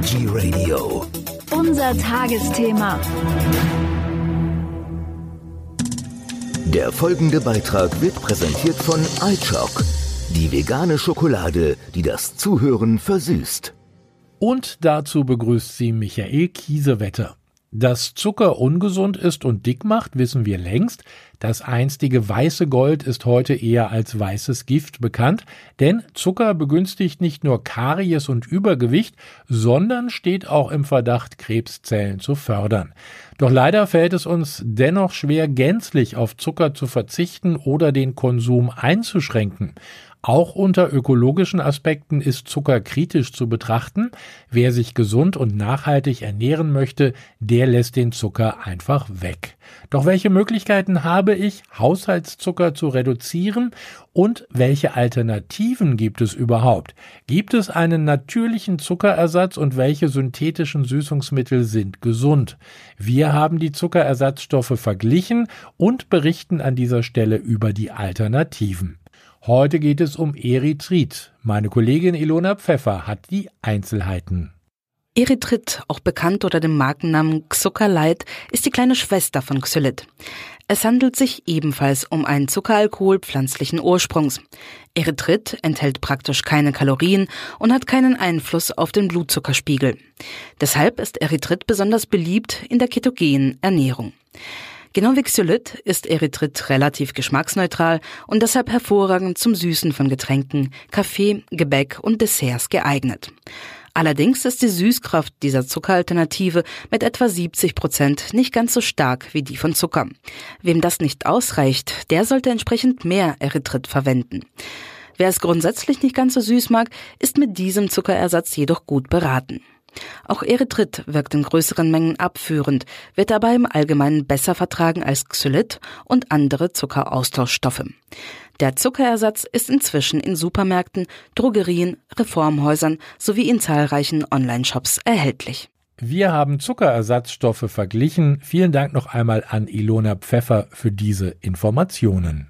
Energy Radio. Unser Tagesthema. Der folgende Beitrag wird präsentiert von iChock, die vegane Schokolade, die das Zuhören versüßt. Und dazu begrüßt sie Michael Kiesewetter. Dass Zucker ungesund ist und dick macht, wissen wir längst. Das einstige weiße Gold ist heute eher als weißes Gift bekannt, denn Zucker begünstigt nicht nur Karies und Übergewicht, sondern steht auch im Verdacht, Krebszellen zu fördern. Doch leider fällt es uns dennoch schwer, gänzlich auf Zucker zu verzichten oder den Konsum einzuschränken. Auch unter ökologischen Aspekten ist Zucker kritisch zu betrachten. Wer sich gesund und nachhaltig ernähren möchte, der lässt den Zucker einfach weg. Doch welche Möglichkeiten habe ich, Haushaltszucker zu reduzieren und welche Alternativen gibt es überhaupt? Gibt es einen natürlichen Zuckerersatz und welche synthetischen Süßungsmittel sind gesund? Wir haben die Zuckerersatzstoffe verglichen und berichten an dieser Stelle über die Alternativen. Heute geht es um Erythrit. Meine Kollegin Ilona Pfeffer hat die Einzelheiten. Erythrit, auch bekannt unter dem Markennamen Xuckerlight, ist die kleine Schwester von Xylit. Es handelt sich ebenfalls um einen Zuckeralkohol pflanzlichen Ursprungs. Erythrit enthält praktisch keine Kalorien und hat keinen Einfluss auf den Blutzuckerspiegel. Deshalb ist Erythrit besonders beliebt in der ketogenen Ernährung. Genau wie Xylit ist Erythrit relativ geschmacksneutral und deshalb hervorragend zum Süßen von Getränken, Kaffee, Gebäck und Desserts geeignet. Allerdings ist die Süßkraft dieser Zuckeralternative mit etwa 70 Prozent nicht ganz so stark wie die von Zucker. Wem das nicht ausreicht, der sollte entsprechend mehr Erythrit verwenden. Wer es grundsätzlich nicht ganz so süß mag, ist mit diesem Zuckerersatz jedoch gut beraten. Auch Erythrit wirkt in größeren Mengen abführend, wird dabei im Allgemeinen besser vertragen als Xylit und andere Zuckeraustauschstoffe. Der Zuckerersatz ist inzwischen in Supermärkten, Drogerien, Reformhäusern sowie in zahlreichen Online-Shops erhältlich. Wir haben Zuckerersatzstoffe verglichen. Vielen Dank noch einmal an Ilona Pfeffer für diese Informationen.